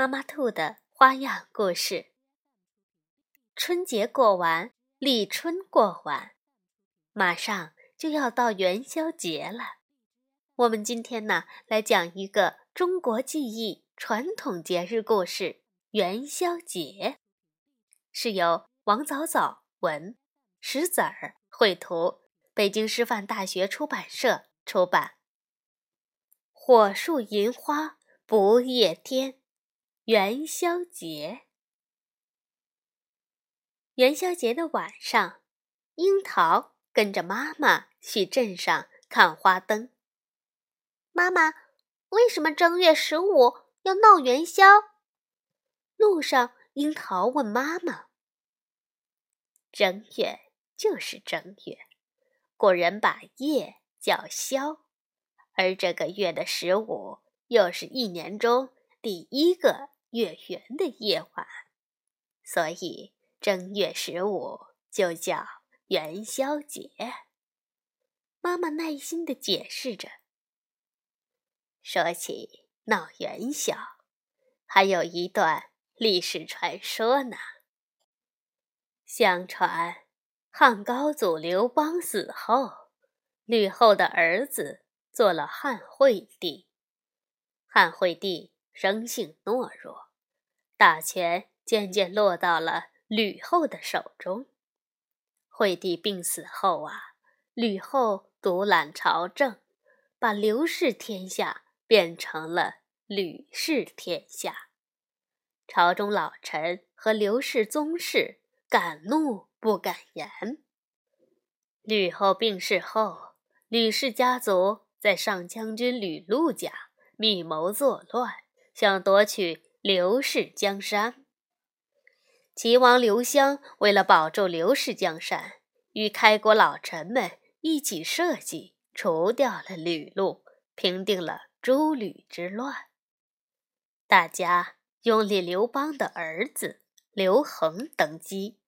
妈妈兔的花样故事。春节过完，立春过完，马上就要到元宵节了。我们今天呢，来讲一个中国记忆传统节日故事《元宵节》，是由王早早文、石子儿绘图，北京师范大学出版社出版。火树银花不夜天。元宵节，元宵节的晚上，樱桃跟着妈妈去镇上看花灯。妈妈，为什么正月十五要闹元宵？路上，樱桃问妈妈：“正月就是正月，古人把夜叫宵，而这个月的十五又是一年中第一个。”月圆的夜晚，所以正月十五就叫元宵节。妈妈耐心地解释着。说起闹元宵，还有一段历史传说呢。相传，汉高祖刘邦死后，吕后的儿子做了汉惠帝。汉惠帝。生性懦弱，大权渐渐落到了吕后的手中。惠帝病死后啊，吕后独揽朝政，把刘氏天下变成了吕氏天下。朝中老臣和刘氏宗室敢怒不敢言。吕后病逝后，吕氏家族在上将军吕禄家密谋作乱。想夺取刘氏江山。齐王刘襄为了保住刘氏江山，与开国老臣们一起设计除掉了吕禄，平定了诸吕之乱。大家拥立刘邦的儿子刘恒登基，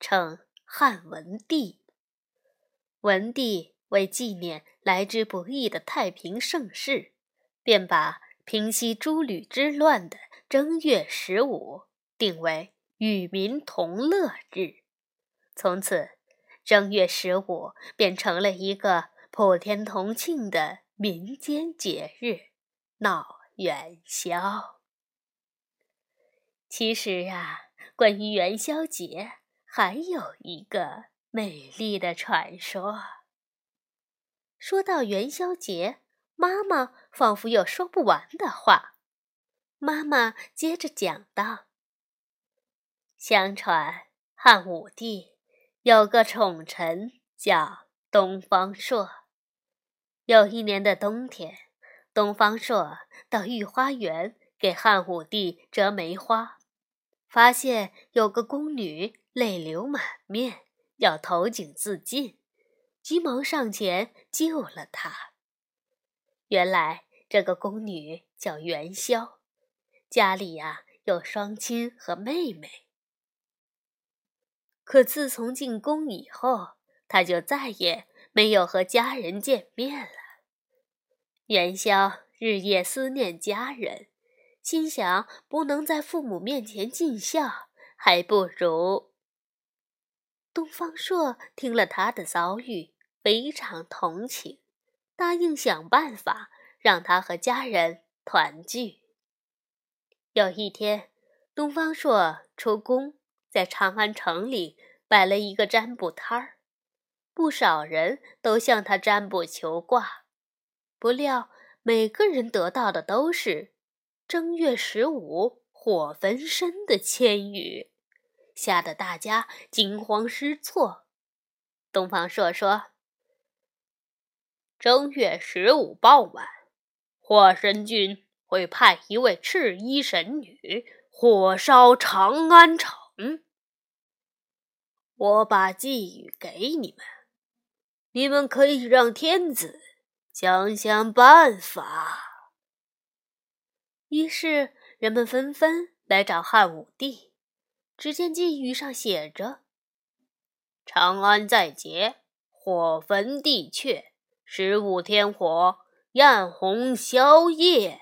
称汉文帝。文帝为纪念来之不易的太平盛世，便把。平息诸吕之乱的正月十五定为与民同乐日，从此正月十五便成了一个普天同庆的民间节日——闹元宵。其实啊，关于元宵节还有一个美丽的传说。说到元宵节。妈妈仿佛有说不完的话。妈妈接着讲道：“相传汉武帝有个宠臣叫东方朔。有一年的冬天，东方朔到御花园给汉武帝折梅花，发现有个宫女泪流满面，要投井自尽，急忙上前救了她。”原来这个宫女叫元宵，家里呀有双亲和妹妹。可自从进宫以后，她就再也没有和家人见面了。元宵日夜思念家人，心想不能在父母面前尽孝，还不如……东方朔听了他的遭遇，非常同情。答应想办法让他和家人团聚。有一天，东方朔出宫，在长安城里摆了一个占卜摊儿，不少人都向他占卜求卦。不料，每个人得到的都是“正月十五火焚身”的签语，吓得大家惊慌失措。东方朔说。正月十五傍晚，火神君会派一位赤衣神女火烧长安城。我把寄语给你们，你们可以让天子想想办法。”于是人们纷纷来找汉武帝。只见寄语上写着：“长安在劫，火焚地阙，十五天火，焰红宵夜。”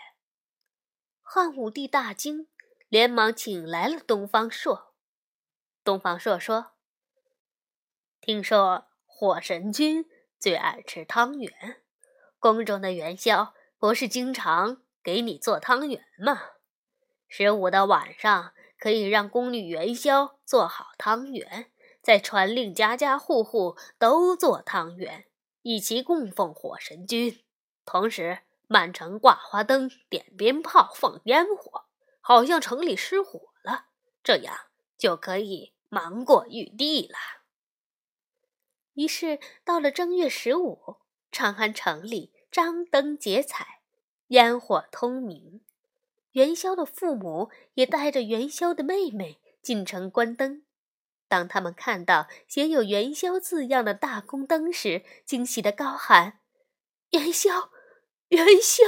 汉武帝大惊，连忙请来了东方朔。东方朔说：“听说火神君最爱吃汤圆，宫中的元宵不是经常给你做汤圆吗？十五的晚上。”可以让宫女元宵做好汤圆，再传令家家户户都做汤圆，一起供奉火神君。同时，满城挂花灯、点鞭炮、放烟火，好像城里失火了，这样就可以瞒过玉帝了。于是，到了正月十五，长安城里张灯结彩，烟火通明。元宵的父母也带着元宵的妹妹进城观灯。当他们看到写有“元宵”字样的大宫灯时，惊喜地高喊：“元宵，元宵！”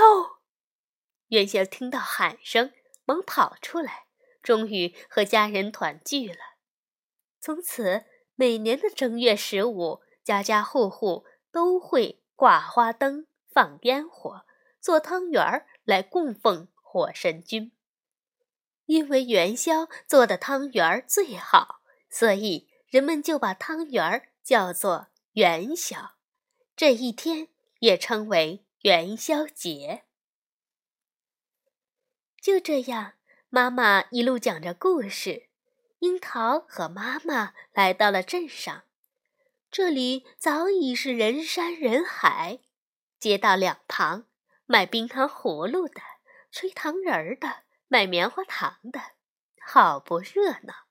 元宵听到喊声，忙跑出来，终于和家人团聚了。从此，每年的正月十五，家家户户都会挂花灯、放烟火、做汤圆儿来供奉。火神君，因为元宵做的汤圆儿最好，所以人们就把汤圆儿叫做元宵。这一天也称为元宵节。就这样，妈妈一路讲着故事，樱桃和妈妈来到了镇上。这里早已是人山人海，街道两旁卖冰糖葫芦的。吹糖人儿的，卖棉花糖的，好不热闹！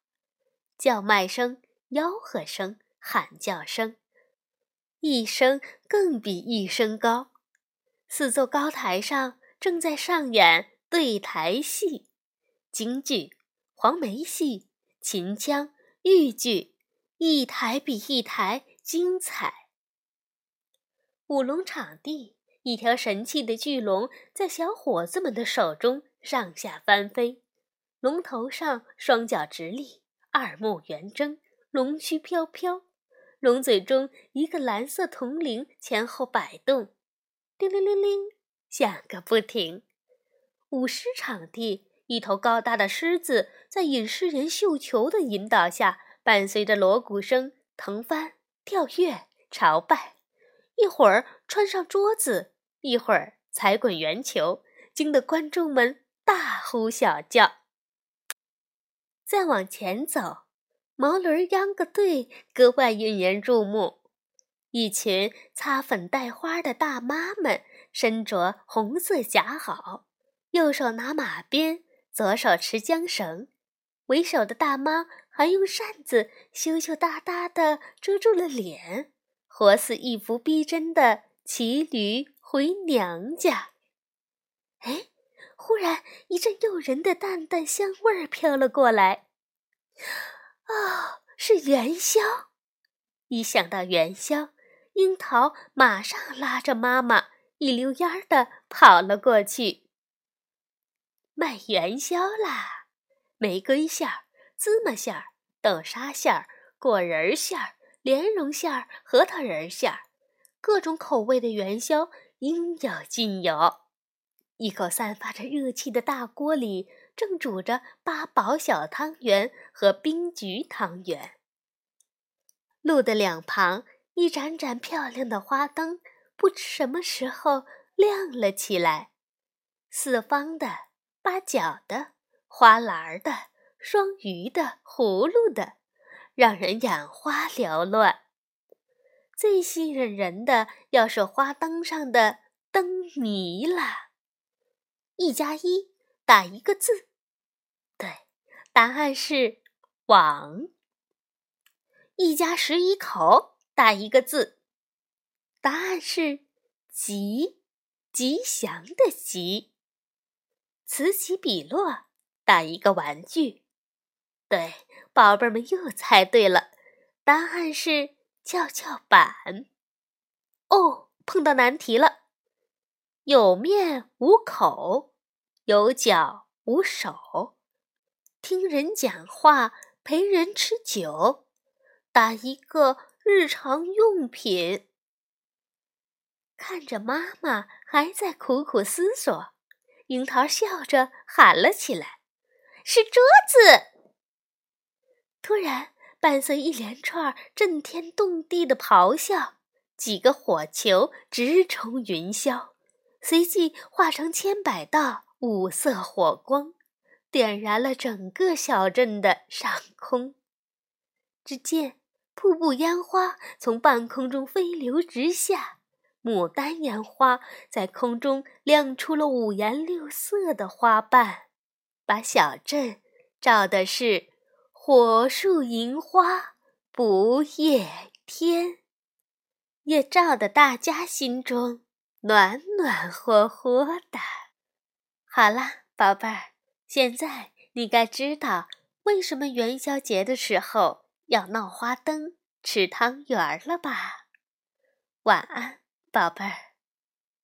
叫卖声、吆喝声、喊叫声，一声更比一声高。四座高台上正在上演对台戏，京剧、黄梅戏、秦腔、豫剧，一台比一台精彩。舞龙场地。一条神气的巨龙在小伙子们的手中上下翻飞，龙头上双脚直立，二目圆睁，龙须飘飘，龙嘴中一个蓝色铜铃前后摆动，叮铃铃铃响个不停。舞狮场地，一头高大的狮子在引狮人绣球的引导下，伴随着锣鼓声腾翻跳跃朝拜，一会儿穿上桌子。一会儿踩滚圆球，惊得观众们大呼小叫。再往前走，毛驴秧歌队格外引人注目。一群擦粉戴花的大妈们，身着红色夹袄，右手拿马鞭，左手持缰绳。为首的大妈还用扇子羞羞答答地遮住了脸，活似一幅逼真的骑驴。回娘家，哎！忽然一阵诱人的淡淡香味儿飘了过来，哦，是元宵！一想到元宵，樱桃马上拉着妈妈一溜烟儿的跑了过去。卖元宵啦！玫瑰馅儿、芝麻馅儿、豆沙馅儿、果仁馅儿、莲蓉馅儿、核桃仁馅儿，各种口味的元宵。应有尽有，一口散发着热气的大锅里正煮着八宝小汤圆和冰菊汤圆。路的两旁，一盏盏漂亮的花灯不知什么时候亮了起来，四方的、八角的、花篮的、双鱼的、葫芦的，让人眼花缭乱。最吸引人的，要是花灯上的灯谜了。一加一打一个字，对，答案是“网”。一家十一口打一个字，答案是“吉”，吉祥的“吉”。此起彼落打一个玩具。对，宝贝们又猜对了，答案是跷跷板。哦，碰到难题了。有面无口，有脚无手，听人讲话，陪人吃酒，打一个日常用品。看着妈妈还在苦苦思索，樱桃笑着喊了起来：“是桌子！”突然，伴随一连串震天动地的咆哮，几个火球直冲云霄，随即化成千百道五色火光，点燃了整个小镇的上空。只见瀑布烟花从半空中飞流直下。牡丹烟花在空中亮出了五颜六色的花瓣，把小镇照的是火树银花不夜天，也照得大家心中暖暖和和的。好了，宝贝儿，现在你该知道为什么元宵节的时候要闹花灯、吃汤圆了吧？晚安。宝贝儿。